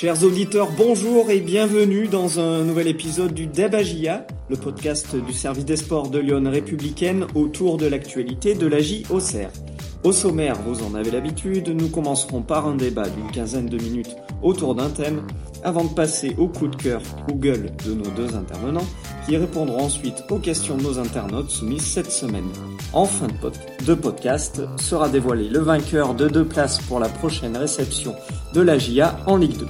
Chers auditeurs, bonjour et bienvenue dans un nouvel épisode du Debagia, le podcast du service des sports de Lyon républicaine autour de l'actualité de la JOCR. Au sommaire, vous en avez l'habitude, nous commencerons par un débat d'une quinzaine de minutes autour d'un thème, avant de passer au coup de cœur ou gueule de nos deux intervenants, qui répondront ensuite aux questions de nos internautes soumises cette semaine. En fin de, podcast sera dévoilé le vainqueur de deux places pour la prochaine réception de la GIA en Ligue 2.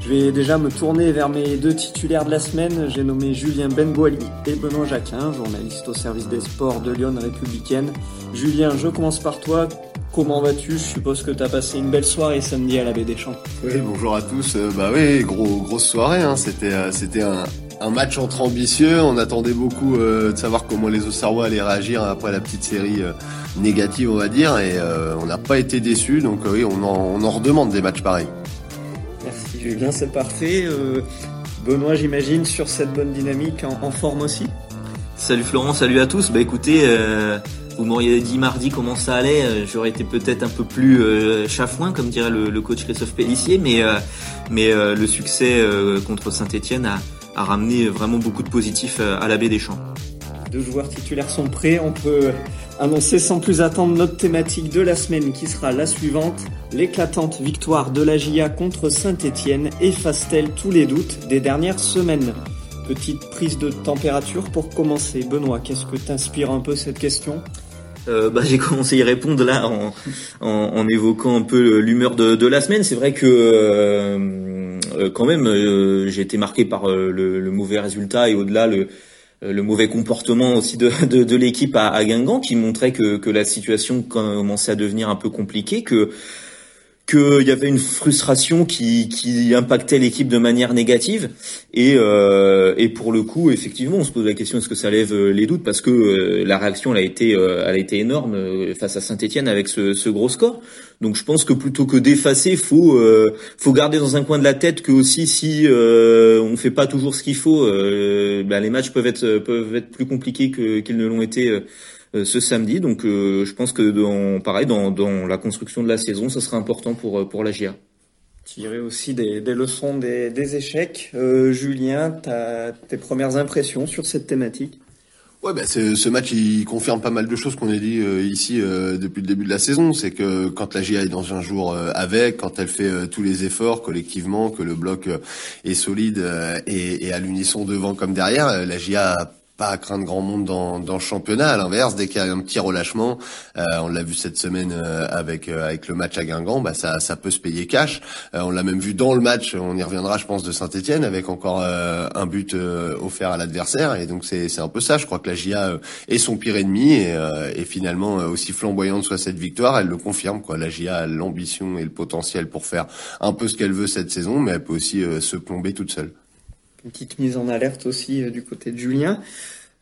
Je vais déjà me tourner vers mes deux titulaires de la semaine. J'ai nommé Julien Benboili et Benoît Jacquin, journaliste au service des sports de Lyon républicaine. Julien, je commence par toi. Comment vas-tu? Je suppose que tu as passé une belle soirée samedi à la Baie des Champs. Oui, bonjour à tous. Euh, bah oui, gros, grosse soirée. Hein. C'était, euh, c'était un, un, match entre ambitieux. On attendait beaucoup euh, de savoir comment les Auxerrois allaient réagir après la petite série négative, on va dire. Et on n'a pas été déçus. Donc oui, on en, on en redemande des matchs pareils. Merci Julien, c'est parfait. Benoît, j'imagine, sur cette bonne dynamique, en, en, forme aussi Salut Florent, salut à tous. Bah écoutez, vous m'auriez dit mardi comment ça allait, euh, j'aurais été peut-être un peu plus euh, chafouin, comme dirait le, coach Christophe Pellissier, mais, euh, mais le succès contre Saint-Etienne a, a, ramené vraiment beaucoup de positifs à la baie des Champs. Deux joueurs titulaires sont prêts, on peut annoncer sans plus attendre notre thématique de la semaine qui sera la suivante. L'éclatante victoire de la GIA contre Saint-Etienne efface-t-elle tous les doutes des dernières semaines? Petite prise de température pour commencer. Benoît, qu'est-ce que t'inspire un peu cette question? Euh, bah, j'ai commencé à y répondre là en, en, en évoquant un peu l'humeur de, de, la semaine. C'est vrai que euh, euh quand même euh, j'ai été marqué par le, le, mauvais résultat et au-delà le, le mauvais comportement aussi de, de, de l'équipe à, à, Guingamp qui montrait que, que la situation commençait à devenir un peu compliquée, que qu'il y avait une frustration qui, qui impactait l'équipe de manière négative. Et, euh, et pour le coup effectivement on se pose la question est-ce que ça lève euh, les doutes? Parce que euh, la réaction elle a été euh, elle a été énorme face à Saint-Étienne avec ce, ce, gros score. Donc je pense que plutôt que d'effacer faut faut garder dans un coin de la tête que aussi si on fait pas toujours ce qu'il faut ben les matchs peuvent être peuvent être plus compliqués qu'ils ne l'ont été ce samedi. Donc euh, je pense que dans, pareil, dans, dans la construction de la saison, ça sera important pour, euh, pour la GIA tirer aussi des, des leçons des, des échecs. Euh, Julien, as tes premières impressions sur cette thématique? Ouais, bah ce match il confirme pas mal de choses qu'on a dit ici depuis le début de la saison. C'est que quand la GIA est dans un jour avec, quand elle fait tous les efforts collectivement, que le bloc est solide et, et à l'unisson devant comme derrière, la GIA pas à craindre grand monde dans, dans le championnat. À l'inverse, dès qu'il y a un petit relâchement, euh, on l'a vu cette semaine euh, avec euh, avec le match à Guingamp, bah ça ça peut se payer cash. on l'a même vu dans le match, on y reviendra, je pense, de Saint-Étienne avec encore un but offert à l'adversaire. Et donc c'est c'est un peu ça. Je crois que la GIA est son pire ennemi et, et finalement aussi flamboyante soit cette victoire, elle le confirme. Quoi, la GIA a l'ambition et le potentiel pour faire un peu ce qu'elle veut cette saison, mais elle peut aussi se plomber toute seule. Une petite mise en alerte aussi euh, du côté de Julien.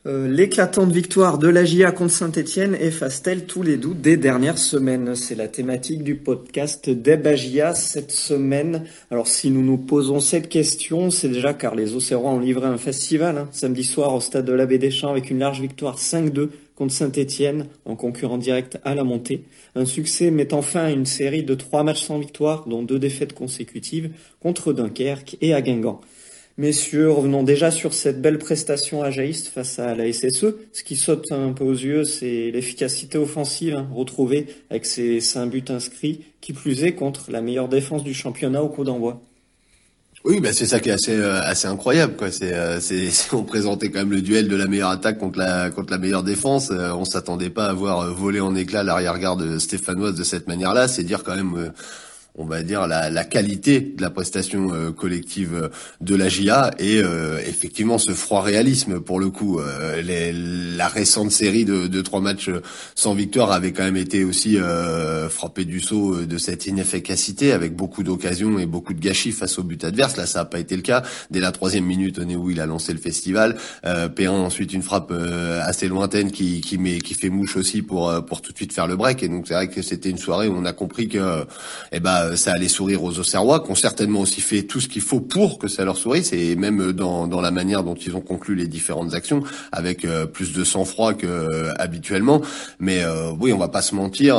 Euh, l'éclatante victoire de la GIA contre Saint-Etienne efface-t-elle tous les doutes des dernières semaines? C'est la thématique du podcast Debagia cette semaine. Alors si nous nous posons cette question, c'est déjà car les Océrois ont livré un festival hein, samedi soir au stade de la Baie des Champs avec une large victoire 5-2 contre Saint-Etienne en concurrent direct à la montée. Un succès mettant fin à une série de trois matchs sans victoire, dont deux défaites consécutives contre Dunkerque et à Guingamp. Messieurs, revenons déjà sur cette belle prestation ajaïste face à la SSE. Ce qui saute un peu aux yeux, c'est l'efficacité offensive hein, retrouvée avec ses cinq buts inscrits, qui plus est contre la meilleure défense du championnat au coup d'envoi. Oui, bah c'est ça qui est assez euh, assez incroyable quoi. C'est euh, c'est on présentait quand même le duel de la meilleure attaque contre la contre la meilleure défense. Euh, on s'attendait pas à voir voler en éclat l'arrière-garde stéphanoise de cette manière-là. C'est dire quand même on va dire la, la, qualité de la prestation euh, collective euh, de la GIA et euh, effectivement ce froid réalisme pour le coup. Les, la récente série de, de, trois matchs sans victoire avait quand même été aussi frappé du saut de cette inefficacité avec beaucoup d'occasions et beaucoup de gâchis face au but adverse. Là ça n'a pas été le cas. Dès la troisième minute on est où il a lancé le festival. Perrin ensuite une frappe assez lointaine qui, qui met qui fait mouche aussi pour pour tout de suite faire le break. Et donc c'est vrai que c'était une soirée où on a compris que eh ben ça, ça allait sourire aux Auxerrois, qui ont certainement aussi fait tout ce qu'il faut pour que ça leur sourisse, et même dans, dans la manière dont ils ont conclu les différentes actions, avec plus de sang-froid que habituellement. Mais oui, on va pas se mentir.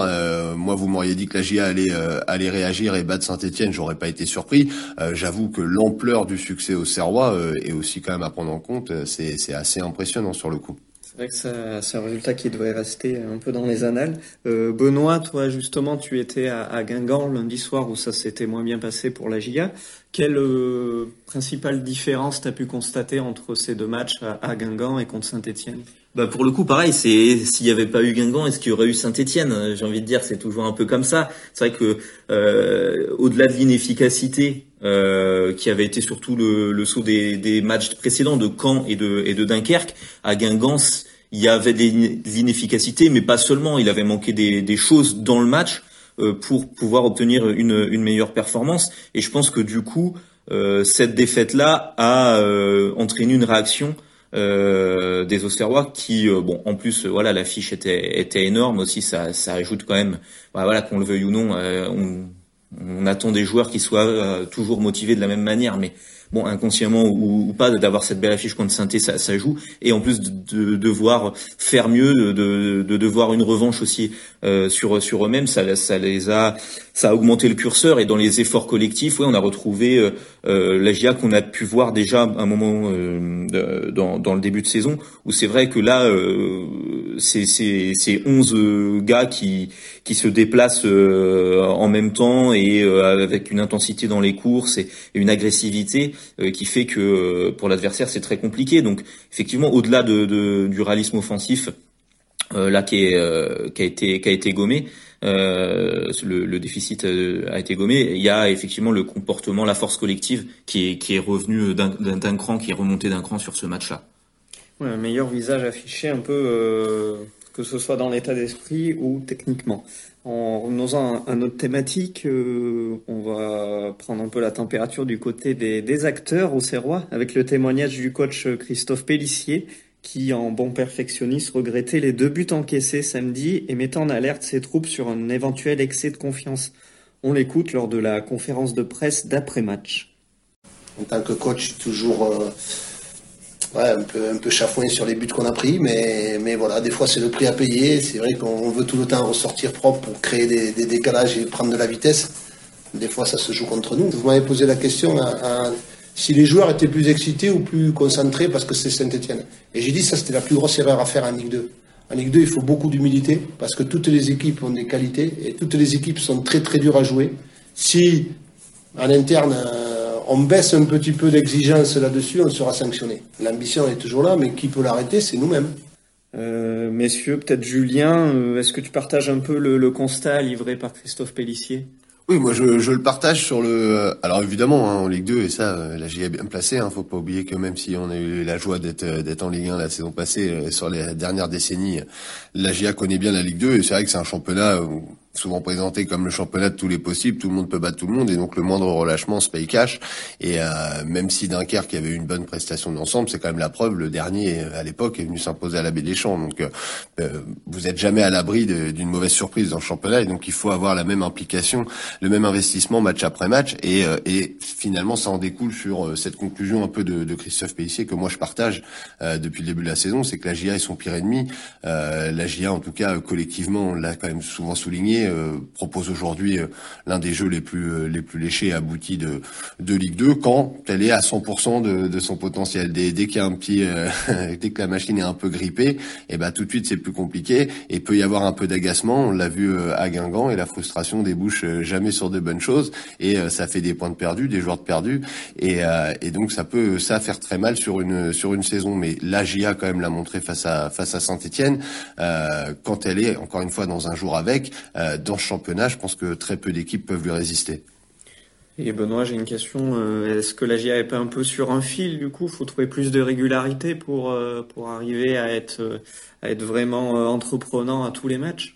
moi, vous m'auriez dit que la GIA allait, allait réagir et battre Saint-Etienne, j'aurais pas été surpris. J'avoue que l'ampleur du succès aux Serrois est aussi quand même à prendre en compte. C'est assez impressionnant sur le coup. C'est vrai que c'est un résultat qui devrait rester un peu dans les annales. Euh, Benoît, toi justement, tu étais à, Guingamp lundi soir où ça s'était moins bien passé pour la GIA. Quelle euh, principale différence tu as pu constater entre ces deux matchs à, Guingamp et contre Saint-Etienne bah pour le coup, pareil, c'est s'il n'y avait pas eu Guingamp, est-ce qu'il y aurait eu Saint-Étienne? J'ai envie de dire, c'est toujours un peu comme ça. C'est vrai que euh, au-delà de l'inefficacité euh, qui avait été surtout le, le saut des, des, matchs précédents de Caen et de, et de Dunkerque, à Guingamp, il y avait des, inefficacités, mais pas seulement. Il avait manqué des, des choses dans le match euh, pour pouvoir obtenir une, une, meilleure performance. Et je pense que du coup, euh, cette défaite-là a euh, entraîné une réaction euh, des Auxerrois qui euh, bon en plus voilà l'affiche était était énorme aussi ça ça ajoute quand même bah, voilà qu'on le veuille ou non euh, on, on, attend des joueurs qui soient toujours motivés de la même manière mais bon inconsciemment ou, pas d'avoir cette belle affiche contre saint ça, ça joue. Et en plus de, de devoir faire mieux de, de, de, devoir une revanche aussi sur sur eux-mêmes ça ça les a ça a augmenté le curseur et dans les efforts collectifs, ouais, on a retrouvé euh, euh la GIA qu'on a pu voir déjà à un moment euh, dans, dans, le début de saison, où c'est vrai que là, euh, c'est c'est 11 gars qui qui se déplacent en même temps et avec une intensité dans les courses et, une agressivité qui fait que pour l'adversaire c'est très compliqué. Donc effectivement, au-delà de, de, du réalisme offensif, là qui, est, qui a été qui a été gommé. Euh, le, déficit euh, a été gommé. Il y a effectivement le comportement, la force collective qui est, qui est revenu d'un cran, qui est remonté d'un cran sur ce match-là. Ouais, un meilleur visage affiché un peu, euh, que ce soit dans l'état d'esprit ou techniquement. En revenant à, notre thématique, on va prendre un peu la température du côté des, des acteurs au Serrois avec le témoignage du coach Christophe Pellissier qui, en bon perfectionniste, regrettait les deux buts encaissés samedi et mettant en alerte ses troupes sur un éventuel excès de confiance. On l'écoute lors de la conférence de presse d'après-match. En tant que coach, toujours euh, un, peu, un chafouin sur les buts qu'on a pris, mais, mais voilà, des fois c'est le prix à payer. C'est vrai qu'on veut tout le temps ressortir propre pour créer des, décalages et prendre de la vitesse. Des fois ça se joue contre nous. Vous m'avez posé la question à si les joueurs étaient plus excités ou plus concentrés parce que c'est Saint-Etienne. Et j'ai dit ça c'était la plus grosse erreur à faire en Ligue 2. En Ligue 2, il faut beaucoup d'humilité parce que toutes les équipes ont des qualités et toutes les équipes sont très très dures à jouer. Si en interne euh, on baisse un petit peu d'exigence là-dessus, on sera sanctionné. L'ambition est toujours là, mais qui peut l'arrêter, c'est nous-mêmes. Euh, messieurs, peut-être Julien, euh, est-ce que tu partages un peu le, le constat livré par Christophe Pellissier? Oui, moi je, je, le partage sur le. Alors évidemment, hein, en Ligue 2 et ça, euh, la GIA est bien placée. Hein, faut pas oublier que même si on a eu la joie d'être euh, d'être en Ligue 1 la saison passée, euh, sur les dernières décennies, la GIA connaît bien la Ligue 2 et c'est vrai que c'est un championnat où souvent présenté comme le championnat de tous les possibles, tout le monde peut battre tout le monde et donc le moindre relâchement se paye cash. Et euh, même si Dunkerque avait une bonne prestation d'ensemble, c'est quand même la preuve. Le dernier à l'époque est venu s'imposer à la Baie des Champs. Donc euh, euh, vous êtes jamais à l'abri d'une mauvaise surprise dans le championnat et donc il faut avoir la même implication, le même investissement match après match. Et, et finalement ça en découle sur cette conclusion un peu de, de Christophe Pellissier que moi je partage depuis le début de la saison, c'est que la GIA est son pire ennemi. la GIA en tout cas collectivement, on l'a quand même souvent souligné euh, propose aujourd'hui euh, l'un des jeux les plus euh, les plus léchés et aboutis de de Ligue 2 quand elle est à 100% de, de son potentiel. Dès, dès qu'il y a un petit dès que la machine est un peu grippée, et eh ben tout de suite c'est plus compliqué et peut y avoir un peu d'agacement. On l'a vu à Guingamp et la frustration débouche jamais sur de bonnes choses et ça fait des points de perdus, des joueurs de perdus et, et donc ça peut ça faire très mal sur une sur une saison. Mais l'AGIA quand même l'a montré face à face à Saint-Étienne quand elle est encore une fois dans un jour avec dans ce championnat, je pense que très peu d'équipes peuvent lui résister. Et Benoît, j'ai une question. Euh, est-ce que la GIA est pas un peu sur un fil du coup Faut trouver plus de régularité pour euh, arriver à être être vraiment euh, entreprenant à tous les matchs?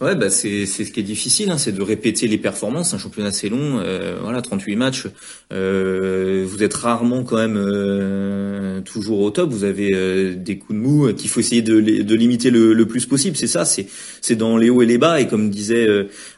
Ouais, bah c'est c'est ce qui est difficile, hein, c'est de répéter les performances. Un championnat c'est long, euh, voilà, 38 matchs. Euh, vous êtes rarement quand même euh, toujours au top. Vous avez euh, des coups de mou qu'il faut essayer de, de limiter le, le plus possible. C'est ça, c'est c'est dans les hauts et les bas. Et comme disait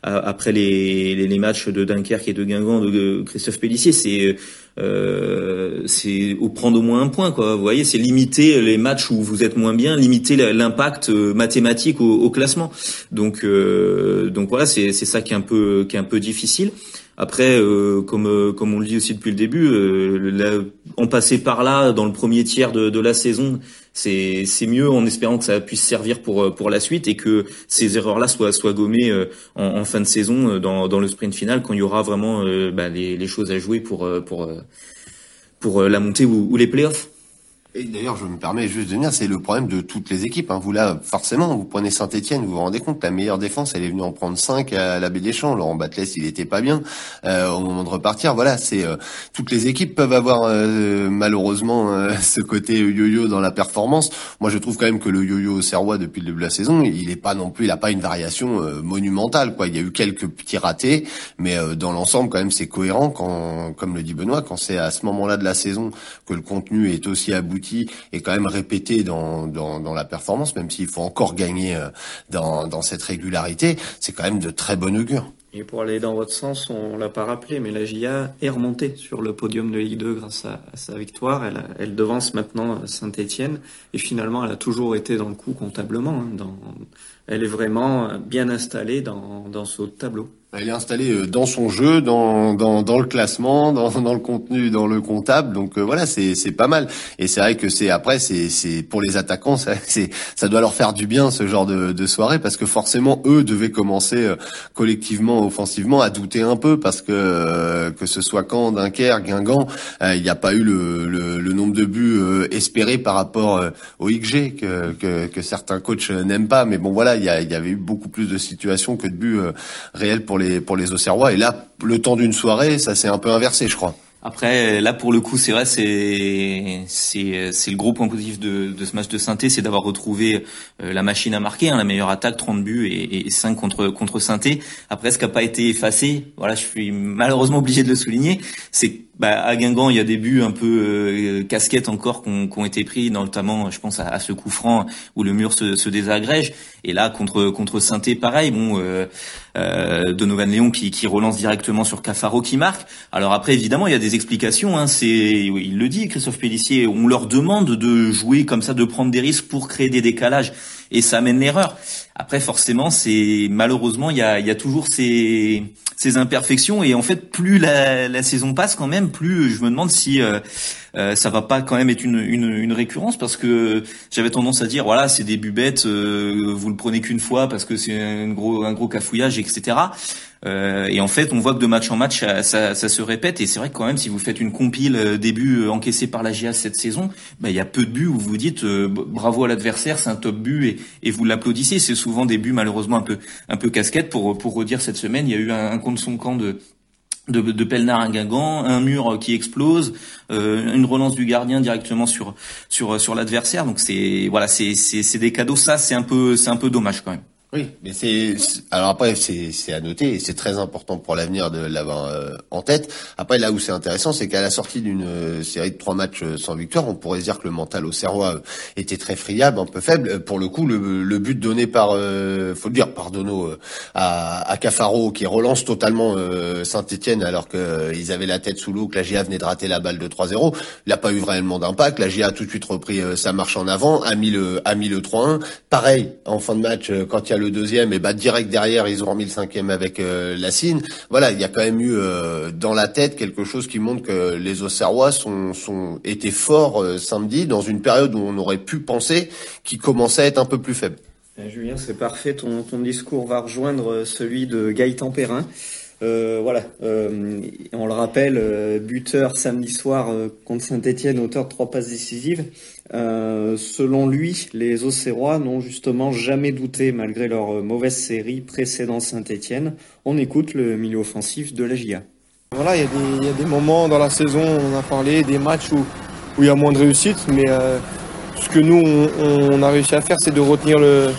après les, les, matchs de Dunkerque et de Guingamp de Christophe Pellissier, c'est euh, c'est prendre au moins un point quoi. Vous voyez, c'est limiter les matchs où vous êtes moins bien, limiter l'impact euh, mathématique au, au, classement. Donc euh, donc voilà, c'est c'est ça qui est un peu qui est un peu difficile. Après, euh, comme euh, comme on le dit aussi depuis le début, euh, en passer par là dans le premier tiers de, de la saison, c'est c'est mieux en espérant que ça puisse servir pour pour la suite et que ces erreurs-là soient soient gommées en, en, fin de saison dans dans le sprint final quand il y aura vraiment bah, les, les choses à jouer pour pour pour la montée ou, ou les playoffs. Et d'ailleurs, je me permets juste de dire, c'est le problème de toutes les équipes. Hein. Vous là, forcément, vous prenez Saint-Etienne, vous vous rendez compte, la meilleure défense, elle est venue en prendre 5 à la Baie des Champs. Laurent Batles, il était pas bien euh, au moment de repartir. Voilà, c'est euh, toutes les équipes peuvent avoir euh, malheureusement euh, ce côté yo-yo dans la performance. Moi, je trouve quand même que le yo-yo serrois depuis le début de la saison, il est pas non plus, il a pas une variation monumentale. Quoi, il y a eu quelques petits ratés, mais dans l'ensemble, quand même, c'est cohérent. Quand, comme le dit Benoît, quand c'est à ce moment-là de la saison que le contenu est aussi abouti est quand même répété dans, dans, la performance, même s'il faut encore gagner euh, dans, dans cette régularité, c'est quand même de très bon augure. Et pour aller dans votre sens, on l'a pas rappelé, mais la GIA est remontée sur le podium de Ligue 2 grâce à, sa victoire. Elle, elle devance maintenant Saint-Etienne et finalement, elle a toujours été dans le coup comptablement. Hein, elle est vraiment bien installée dans, dans ce tableau. Elle est installée euh, dans son jeu, dans, dans, dans le classement, dans, dans le contenu, dans le comptable. Donc euh, voilà, c'est pas mal. Et c'est vrai que c'est après, c'est pour les attaquants, ça ça doit leur faire du bien ce genre de, de soirée parce que forcément eux devaient commencer euh, collectivement, offensivement, à douter un peu parce que que ce soit Caen, Dunkerque, Guingamp, il n'y a pas eu le, le, le nombre de buts espérés par rapport au XG que, que, que certains coachs n'aiment pas. Mais bon voilà, il y, y avait eu beaucoup plus de situations que de buts réels pour les pour les Auxerrois. Et là, le temps d'une soirée, ça s'est un peu inversé, je crois. Après, là pour le coup, c'est vrai, c'est c'est c'est le gros point positif de, de ce match de synthé, c'est d'avoir retrouvé euh, la machine à marquer, hein, la meilleure attaque, 30 buts et, et 5 contre contre synthé. Après, ce qui n'a pas été effacé, voilà, je suis malheureusement obligé de le souligner, c'est bah, à Guingamp, il y a des buts un peu euh, casquettes encore qui ont été pris, notamment, je pense à, ce coup franc où le mur se, se désagrège. Et là, contre contre Sainté, pareil. Bon, euh, euh, Donovan Léon qui, qui relance directement sur Cafaro qui marque. Alors après, évidemment, il y a des explications. Hein, c'est, il le dit, Christophe Pellissier. On leur demande de jouer comme ça, de prendre des risques pour créer des décalages, et ça amène l'erreur. Après, forcément, c'est malheureusement, il y a, y a toujours ces, ces imperfections et en fait, plus la, la, saison passe, quand même, plus je me demande si euh, euh, ça va pas quand même être une, une, une récurrence parce que j'avais tendance à dire voilà, c'est des bubettes, euh, vous le prenez qu'une fois parce que c'est un gros un gros cafouillage, etc. Euh, et en fait, on voit que de match en match, ça, ça, ça se répète. Et c'est vrai que quand même, si vous faites une compile euh, des buts euh, encaissés par la GIA cette saison, bah, il y a peu de buts où vous dites bravo à l'adversaire, c'est un top but et, et vous l'applaudissez. C'est souvent des buts malheureusement un peu un peu casquette. Pour pour redire cette semaine, il y a eu un, un contre son camp de de, de Pelnard à Guingamp, un mur qui explose, euh, une relance du gardien directement sur sur sur l'adversaire. Donc c'est voilà, c'est c'est des cadeaux. Ça, c'est un peu c'est un peu dommage quand même. Oui, mais c'est alors après c'est à noter et c'est très important pour l'avenir de l'avoir euh, en tête. Après là où c'est intéressant, c'est qu'à la sortie d'une euh, série de trois matchs euh, sans victoire, on pourrait dire que le mental au Serrois était très friable, un peu faible. Pour le coup, le, le but donné par faut le dire par Dono à, à Cafaro qui relance totalement Saint-Étienne alors qu'ils avaient la tête sous l'eau, que la GIA venait de rater la balle de 3-0, il n'a pas eu vraiment d'impact. La GIA a tout de suite repris sa marche en avant, a mis le a mis le 3-1. Pareil en fin de match quand il y a le deuxième, et bah direct derrière, ils ont remis le cinquième avec euh, la Cine. Voilà, il y a quand même eu euh, dans la tête quelque chose qui montre que les Auxerrois sont, sont étaient forts euh, samedi dans une période où on aurait pu penser qu'ils commençaient à être un peu plus faibles. Eh, Julien, c'est parfait. Ton, ton discours va rejoindre celui de Gaëtan Perrin. Euh, voilà, euh, on le rappelle, euh, buteur samedi soir contre Saint-Etienne, auteur de trois passes décisives. Selon lui, les Auxerrois n'ont justement jamais douté malgré leur mauvaise série précédant Saint-Etienne. On écoute le milieu offensif de la GIA. Voilà, il y, a des moments dans la saison, on a parlé, des matchs où, où il y a moins de réussite, mais ce que nous, on, a réussi à faire, c'est de retenir le,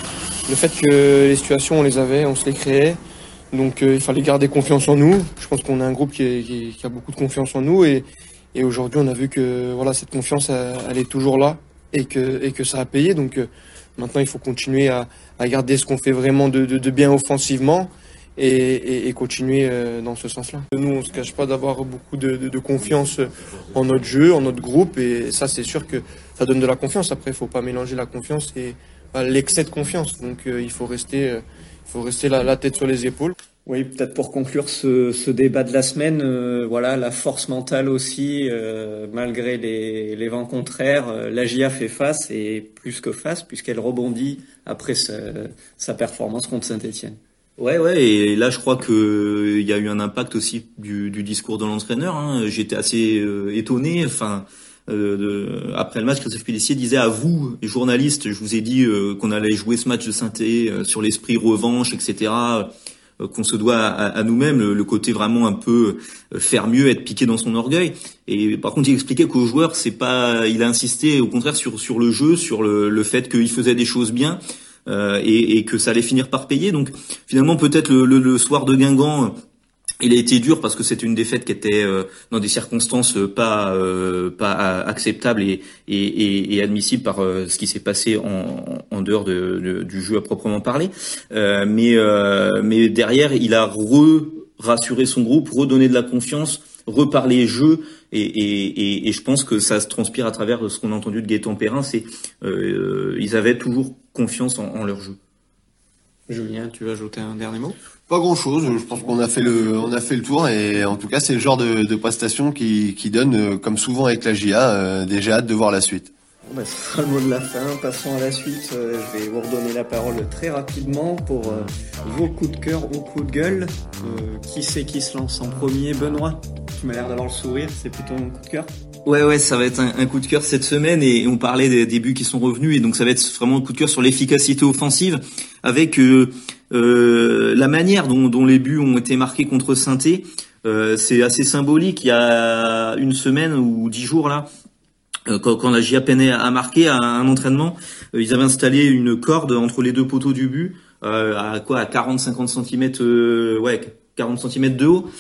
fait que les situations, on les avait, on se les créait. Donc il fallait garder confiance en nous. Je pense qu'on a un groupe qui, a beaucoup de confiance en nous et, aujourd'hui on a vu que voilà cette confiance elle, est toujours là et que, et que ça a payé. Donc maintenant il faut continuer à, garder ce qu'on fait vraiment de, bien offensivement et, continuer dans ce sens-là. Nous on se cache pas d'avoir beaucoup de, de, confiance en notre jeu, en notre groupe et ça c'est sûr que ça donne de la confiance. Après il faut pas mélanger la confiance et l'excès de confiance. Donc euh, il faut rester, euh, il faut rester la, tête sur les épaules. Oui, peut-être pour conclure ce, débat de la semaine, euh, voilà, la force mentale aussi, malgré les, vents contraires, la GIA fait face et plus que face puisqu'elle rebondit après sa, performance contre Saint-Etienne. Ouais, ouais, et là je crois que il y a eu un impact aussi du, discours de l'entraîneur. Hein. J'étais assez étonné. Enfin, euh, après le match, Christophe Pellissier disait à vous, les journalistes, je vous ai dit euh, qu'on allait jouer ce match de synthé euh, sur l'esprit revanche, etc. qu'on se doit à, nous-mêmes, le, côté vraiment un peu faire mieux, être piqué dans son orgueil. Et par contre, il expliquait qu'aux joueurs, c'est pas, il a insisté au contraire sur sur le jeu, sur le, le fait qu'il faisait des choses bien. et, et, que ça allait finir par payer. Donc finalement, peut-être le, le, le, soir de Guingamp, il a été dur parce que c'était une défaite qui était euh, dans des circonstances euh, pas euh, pas acceptables et, et, et, admissibles par ce qui s'est passé en, en dehors de, du jeu à proprement parler. mais mais derrière, il a re rassuré son groupe, redonné de la confiance, reparler jeu et, et, et, je pense que ça se transpire à travers ce qu'on a entendu de Gaëtan Perrin, c'est ils avaient toujours confiance en, en leur jeu. Julien, tu veux ajouter un dernier mot? Pas grand chose. Je pense qu'on a fait le, on a fait le tour et en tout cas c'est le genre de, de prestation qui, qui donne, euh, comme souvent avec la GIA, euh, déjà hâte de voir la suite. Bon bah, ce sera le mot de la fin. Passons à la suite. Euh, je vais vous redonner la parole très rapidement pour vos coups de cœur ou coups de gueule. qui c'est qui se lance en premier? Benoît, tu m'as l'air d'avoir le sourire. C'est plutôt un coup de cœur. Ouais, ouais, ça va être un, coup de cœur cette semaine et on parlait des débuts qui sont revenus et donc ça va être vraiment un coup de cœur sur l'efficacité offensive avec euh, la manière dont, dont, les buts ont été marqués contre saint euh, c'est assez symbolique. Il y a une semaine ou dix jours là, euh, quand, quand la GIA peinait à marquer à un entraînement, euh, ils avaient installé une corde entre les deux poteaux du but à quoi à 40-50 cm, ouais, 40 cm de haut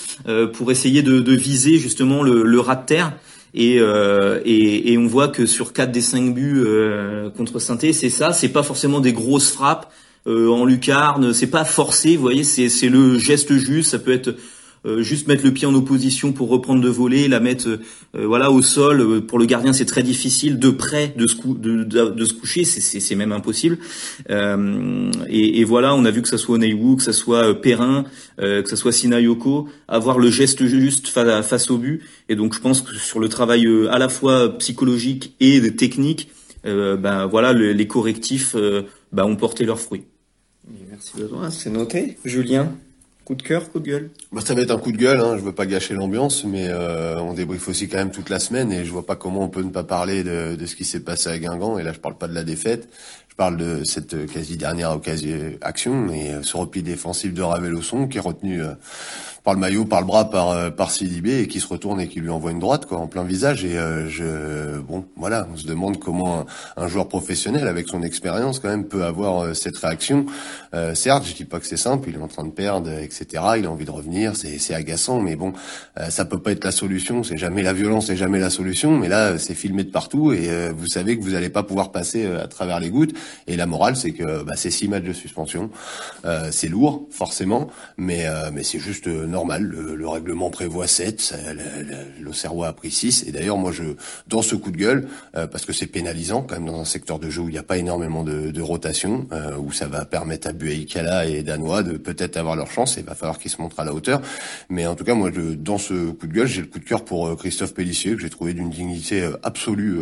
pour essayer de, de viser justement le, le rat de terre. Et, euh, et, et, on voit que sur 4 des 5 buts euh, contre saint c'est ça, c'est pas forcément des grosses frappes euh, en lucarne, c'est pas forcé, vous voyez, c'est le geste juste, ça peut être euh, juste mettre le pied en opposition pour reprendre de voler, la mettre euh, voilà au sol. Pour le gardien, c'est très difficile de près de se, de, se coucher, c'est même impossible. Et, et, voilà, on a vu que ça soit Oneiwu, que ça soit Perrin, que ça soit Sinayoko, avoir le geste juste face au but. Et donc je pense que sur le travail à la fois psychologique et technique, ben voilà, les correctifs ben, ont porté leurs fruits. Merci Benoît, c'est noté. Julien Coup de cœur, coup de gueule? Bah, Ça va être un coup de gueule, hein. je veux pas gâcher l'ambiance, mais euh, on débriefe aussi quand même toute la semaine et je vois pas comment on peut ne pas parler de, ce qui s'est passé à Guingamp. Et là, je parle pas de la défaite, je parle de cette quasi dernière occasion action et euh, ce repli défensif de Ravel-Osson qui est retenu euh, par le maillot, par le bras, par euh, par Sidibé et qui se retourne et qui lui envoie une droite quoi en plein visage et euh, je bon voilà on se demande comment un, joueur professionnel avec son expérience quand même peut avoir euh, cette réaction. certes, je dis pas que c'est simple, il est en train de perdre, etc. Il a envie de revenir, c'est c'est agaçant, mais bon ça peut pas être la solution. C'est jamais la violence, c'est jamais la solution. Mais là c'est filmé de partout et vous savez que vous allez pas pouvoir passer à travers les gouttes. Et la morale c'est que bah, c'est six matchs de suspension, c'est lourd forcément, mais mais c'est juste normal. Le, règlement prévoit 7, l'Auxerrois a pris 6. Et d'ailleurs, moi, je dans ce coup de gueule, euh, parce que c'est pénalisant quand même dans un secteur de jeu où il n'y a pas énormément de, rotation, euh, où ça va permettre à Buaïkala et Danois de peut-être avoir leur chance. Et il va falloir qu'ils se montrent à la hauteur. Mais en tout cas, moi, je, dans ce coup de gueule, j'ai le coup de cœur pour euh, Christophe Pellissier que j'ai trouvé d'une dignité absolue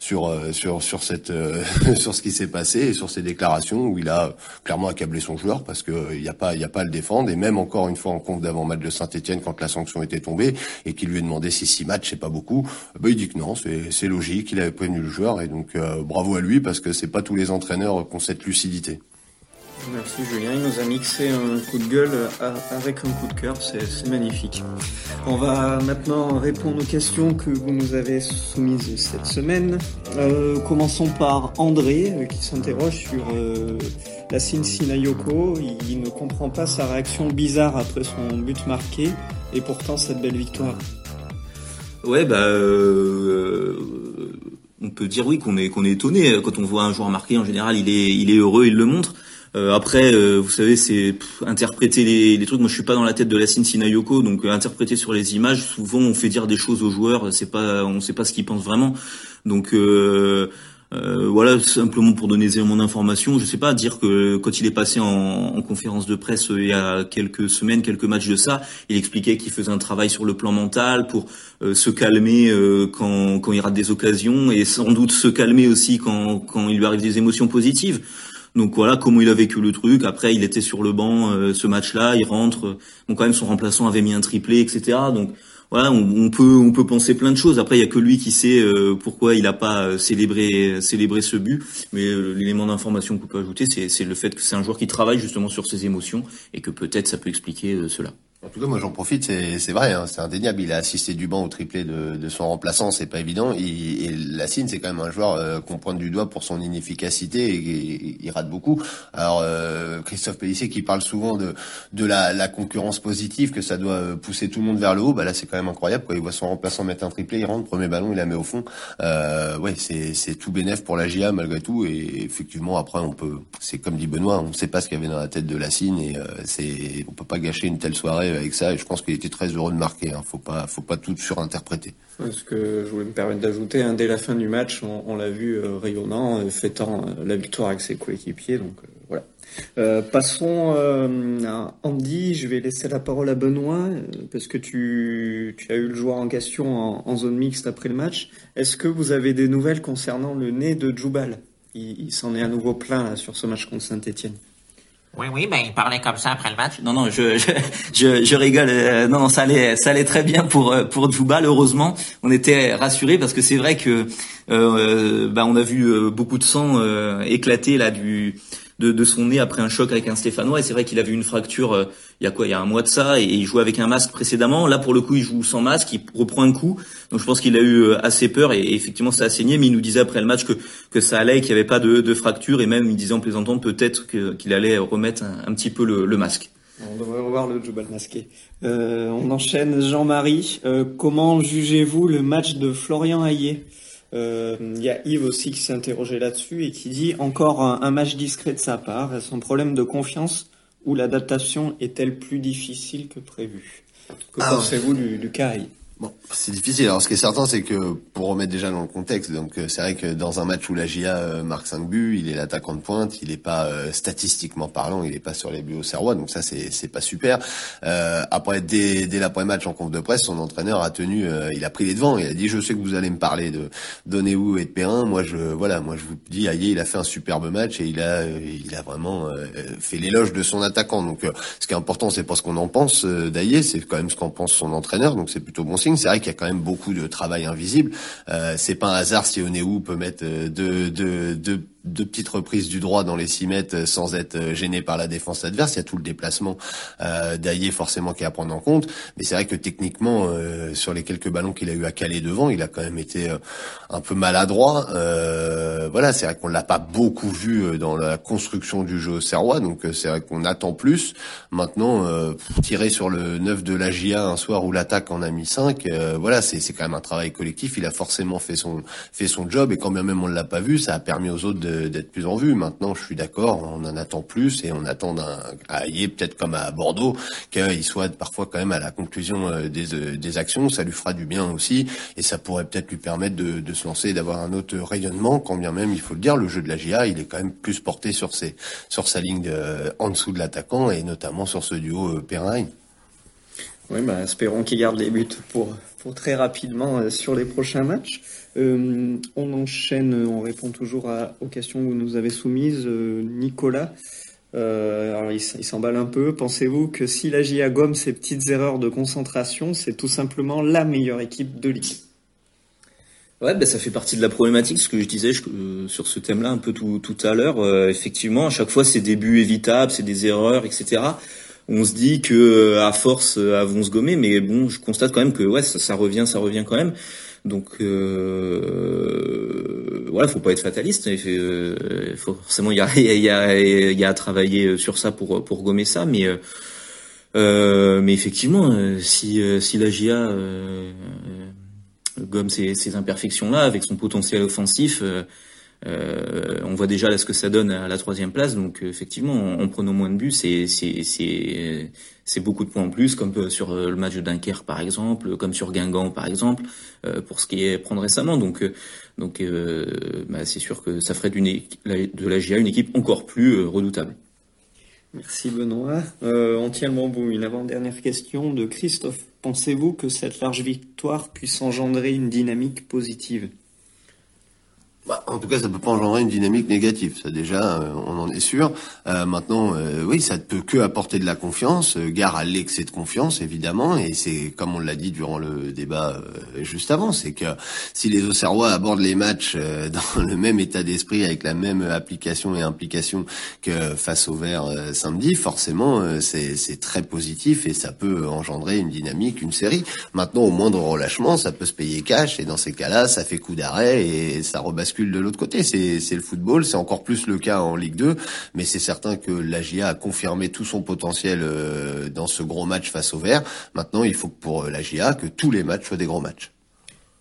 sur sur sur cette sur ce qui s'est passé et sur ses déclarations où il a clairement accablé son joueur parce que il n'y a pas il y a pas à le défendre et même encore une fois en compte d'avant de Saint-Etienne quand la sanction était tombée et qu'il lui a demandé si six matchs c'est pas beaucoup, bah, il dit que non, c'est logique, il avait prévenu le joueur et donc euh, bravo à lui parce que c'est pas tous les entraîneurs qui ont cette lucidité. Merci Julien, il nous a mixé un coup de gueule avec un coup de cœur, c'est magnifique. On va maintenant répondre aux questions que vous nous avez soumises cette semaine. Euh, commençons par André euh, qui s'interroge sur la Sinayoko, il, ne comprend pas sa réaction bizarre après son but marqué et pourtant cette belle victoire. Ouais, bah, euh, on peut dire oui qu'on est qu'on est étonné quand on voit un joueur marqué. En général, il est il est heureux, il le montre. Euh, après, euh, vous savez, c'est interpréter les, les, trucs. Moi, je suis pas dans la tête de la Sinayoko, donc interpréter sur les images. Souvent, on fait dire des choses aux joueurs. C'est pas, on sait pas ce qu'ils pensent vraiment. Donc euh, voilà, simplement pour donner des éléments d'information, je sais pas, dire que quand il est passé en, conférence de presse euh, il y a quelques semaines, quelques matchs de ça, il expliquait qu'il faisait un travail sur le plan mental pour euh, se calmer quand, quand il rate des occasions et sans doute se calmer aussi quand, quand il lui arrive des émotions positives. Donc voilà comment il a vécu le truc. Après, il était sur le banc ce match-là, il rentre. Donc quand même, son remplaçant avait mis un triplé, etc. Donc voilà, on, peut on peut penser plein de choses. Après, il y a que lui qui sait euh, pourquoi il n'a pas euh, célébré célébré ce but. Mais euh, l'élément d'information qu'on peut ajouter, c'est le fait que c'est un joueur qui travaille justement sur ses émotions et que peut-être ça peut expliquer cela. En tout cas, moi j'en profite, c'est vrai, hein, c'est indéniable. Il a assisté du banc au triplé de, de son remplaçant, c'est pas évident. Et, et Lassine, c'est quand même un joueur euh, qu'on pointe du doigt pour son inefficacité et, il rate beaucoup. Alors euh, Christophe Pellissier qui parle souvent de, de la, la, concurrence positive, que ça doit euh, pousser tout le monde vers le haut. Bah là, c'est quand même incroyable. Quoi. Il voit son remplaçant mettre un triplé, il rentre, premier ballon, il la met au fond. Euh, ouais, c'est tout bénéf pour la GIA malgré tout. Et effectivement, après, on peut, c'est comme dit Benoît, on ne sait pas ce qu'il y avait dans la tête de Lassine et euh, c'est, on peut pas gâcher une telle soirée avec ça. Et je pense qu'il était très heureux de marquer. Hein. Faut pas, faut pas tout surinterpréter. Ce que je voulais me permettre d'ajouter, hein, dès la fin du match, on, l'a vu euh, rayonnant, euh, fêtant euh, la victoire avec ses coéquipiers. Donc voilà. passons à Andy. Je vais laisser la parole à Benoît parce que tu, as eu le joueur en question en, zone mixte après le match. Est-ce que vous avez des nouvelles concernant le nez de Djoubal? Il s'en est à nouveau plein sur ce match contre Saint-Etienne. Oui, oui, ben il parlait comme ça après le match. Non, non, je, je, je, rigole. Euh, non, non, ça allait, ça allait très bien pour euh, pour Djoubal. Heureusement, on était rassurés parce que c'est vrai que euh, bah, on a vu beaucoup de sang éclater là du de, son nez après un choc avec un Stéphanois. Et c'est vrai qu'il avait une fracture euh, il y a quoi, il y a un mois de ça, et il jouait avec un masque précédemment. Là, pour le coup, il joue sans masque, il reprend un coup. Donc je pense qu'il a eu euh, assez peur et, effectivement ça a saigné. Mais il nous disait après le match que que ça allait, qu'il n'y avait pas de, de, fracture et même il disait en plaisantant peut-être qu'il allait remettre un, petit peu le, masque. On devrait revoir le Jubal masqué. Euh, on enchaîne Jean-Marie. comment jugez-vous le match de Florian Hayé il euh, y a Yves aussi qui s'est interrogé là-dessus et qui dit encore un, match discret de sa part. Son problème de confiance ou l'adaptation est-elle plus difficile que prévu? Que ah pensez-vous du, du cas Bon, c'est difficile. Alors, ce qui est certain, c'est que pour remettre déjà dans le contexte, donc euh, c'est vrai que dans un match où la GIA euh, marque 5 buts, il est l'attaquant de pointe, il n'est pas euh, statistiquement parlant, il n'est pas sur les buts au Serrois, donc ça c'est c'est pas super. Après, dès dès l'après-match en conf de presse, son entraîneur a tenu, il a pris les devants, il a dit je sais que vous allez me parler de Donéou et de Perrin, moi je voilà, moi je vous dis, Aïe, il a fait un superbe match et il a il a vraiment fait l'éloge de son attaquant. Donc ce qui est important, c'est pas ce qu'on en pense d'Aïe, c'est quand même ce qu'en pense son entraîneur, donc c'est plutôt bon signe. C'est vrai qu'il y a quand même beaucoup de travail invisible. Euh, c'est pas un hasard si Oneou peut mettre euh, deux, deux, deux deux petites reprises du droit dans les 6 mètres euh, sans être euh, gêné par la défense adverse. Il y a tout le déplacement euh, forcément qui est à prendre en compte. Mais c'est vrai que techniquement, euh, sur les quelques ballons qu'il a eu à caler devant, il a quand même été un peu maladroit. voilà, c'est vrai qu'on l'a pas beaucoup vu dans la construction du jeu serrois, donc c'est vrai qu'on attend plus. Maintenant, tirer sur le 9 de la GIA un soir où l'attaque en a mis 5, voilà, c'est quand même un travail collectif. Il a forcément fait son fait son job et quand bien même on ne l'a pas vu, ça a permis aux autres de d'être plus en vue. Maintenant, je suis d'accord, on en attend plus et on attend d'un à peut-être comme à Bordeaux, qu'il soit parfois quand même à la conclusion euh, des, euh, des actions. Ça lui fera du bien aussi et ça pourrait peut-être lui permettre de, se lancer, d'avoir un autre rayonnement. Quand bien même, il faut le dire, le jeu de la GIA, il est quand même plus porté sur ses sur sa ligne en dessous de l'attaquant et notamment sur ce duo euh, Perrin. Oui, bah, espérons qu'il garde les buts pour, pour très rapidement sur les prochains matchs. Euh, on enchaîne, on répond toujours aux questions que vous nous avez soumises. Euh, Nicolas, euh, alors il, s'emballe un peu. Pensez-vous que si la GIA gomme ses petites erreurs de concentration, c'est tout simplement la meilleure équipe de ligue Ouais, ben ça fait partie de la problématique, ce que je disais sur ce thème-là un peu tout, tout à l'heure. effectivement, à chaque fois, c'est des buts évitables, c'est des erreurs, etc. on se dit que à force, elles vont se gommer, mais bon, je constate quand même que ouais, ça revient, ça revient quand même. Donc euh, voilà, faut pas être fataliste. Faut, forcément, il y a, y, a, y a à travailler sur ça pour pour gommer ça, mais euh, mais effectivement, si si la GIA gomme ces, ces imperfections-là avec son potentiel offensif. Euh, on voit déjà là ce que ça donne à la troisième place, donc effectivement, en, prenant moins de buts, c'est beaucoup de points en plus, comme sur le match de Dunkerque par exemple, comme sur Guingamp par exemple, euh, pour ce qui est prendre récemment. Donc euh, bah, c'est sûr que ça ferait de la GA une équipe encore plus redoutable. Merci Benoît. Euh, bon. Une avant-dernière question de Christophe. Pensez-vous que cette large victoire puisse engendrer une dynamique positive? Bah, en tout cas, ça peut pas engendrer une dynamique négative. Ça déjà, euh, on en est sûr. Euh, maintenant, euh, oui, ça ne peut que apporter de la confiance. gare à l'excès de confiance, évidemment. Et c'est comme on l'a dit durant le débat juste avant, c'est que si les Auxerrois abordent les matchs dans le même état d'esprit, avec la même application et implication que face au Vert samedi, forcément, c'est très positif et ça peut engendrer une dynamique, une série. Maintenant, au moindre relâchement, ça peut se payer cash. Et dans ces cas-là, ça fait coup d'arrêt et ça rebascule de l'autre côté. C'est le football, c'est encore plus le cas en Ligue 2, mais c'est certain que l'AGIA a confirmé tout son potentiel euh, dans ce gros match face au Vert. Maintenant, il faut pour l'AGIA que tous les matchs soient des gros matchs.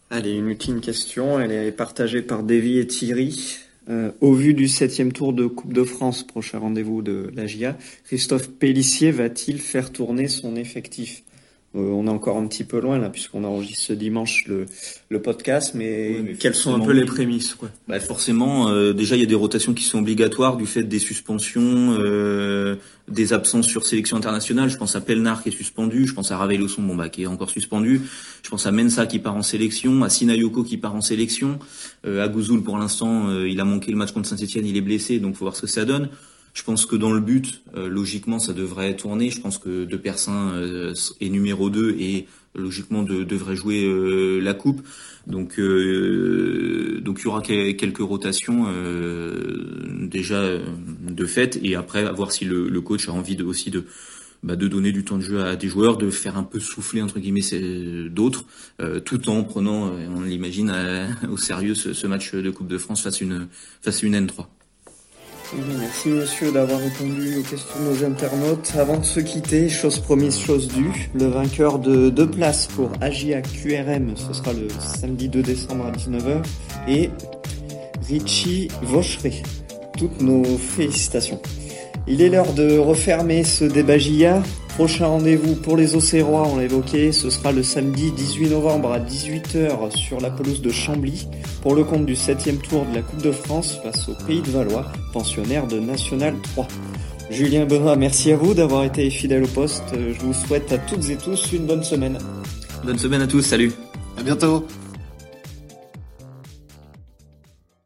Allez, une ultime question, elle est partagée par Davy et Thierry. Euh, au vu du septième tour de Coupe de France, prochain rendez-vous de l'AGIA, Christophe Pellissier va-t-il faire tourner son effectif? euh, on est encore un petit peu loin là, puisqu'on enregistre ce dimanche le, le podcast, mais, quelles sont un peu les prémices quoi? Bah Forcément, euh, déjà il y a des rotations qui sont obligatoires du fait des suspensions, euh, des absences sur sélection internationale. Je pense à Pelnar qui est suspendu, je pense à Raveloson bon, bah, qui est encore suspendu, je pense à Mensa qui part en sélection, à Sinayoko qui part en sélection, à Gouzoul pour l'instant il a manqué le match contre Saint-Etienne, il est blessé, donc faut voir ce que ça donne. Je pense que dans le but, euh, logiquement, ça devrait tourner. Je pense que De Persin euh, est numéro 2 et logiquement devrait jouer euh, la coupe. Donc, donc il y aura quelques rotations déjà de fait, et après à voir si le, coach a envie de, aussi de bah, de donner du temps de jeu à des joueurs, de faire un peu souffler entre guillemets d'autres, tout en prenant, on l'imagine, au sérieux ce, match de Coupe de France face une face à une N3. Merci monsieur d'avoir répondu aux questions de nos internautes. Avant de se quitter, chose promise, chose due, le vainqueur de deux places pour Agia QRM, ce sera le samedi 2 décembre à 19h, et Richie Vaucheray. Toutes nos félicitations. Il est l'heure de refermer ce débat GIA. Prochain rendez-vous pour les Océrois, on l'a évoqué, ce sera le samedi 18 novembre à 18h sur la pelouse de Chambly pour le compte du 7 tour de la Coupe de France face au Pays de Valois, pensionnaire de National 3. Julien Benoît, merci à vous d'avoir été fidèle au poste. Je vous souhaite à toutes et tous une bonne semaine. Bonne semaine à tous, salut. À bientôt.